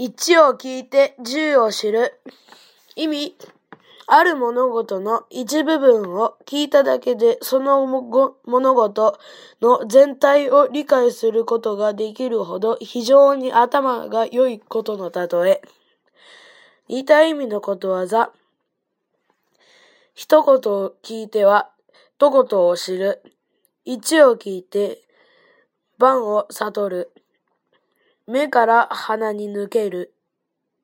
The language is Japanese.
一を聞いて十を知る。意味、ある物事の一部分を聞いただけでその物事の全体を理解することができるほど非常に頭が良いことの例え。似た意味のことわざ。一言を聞いては、一言を知る。一を聞いて、万を悟る。目から鼻に抜ける。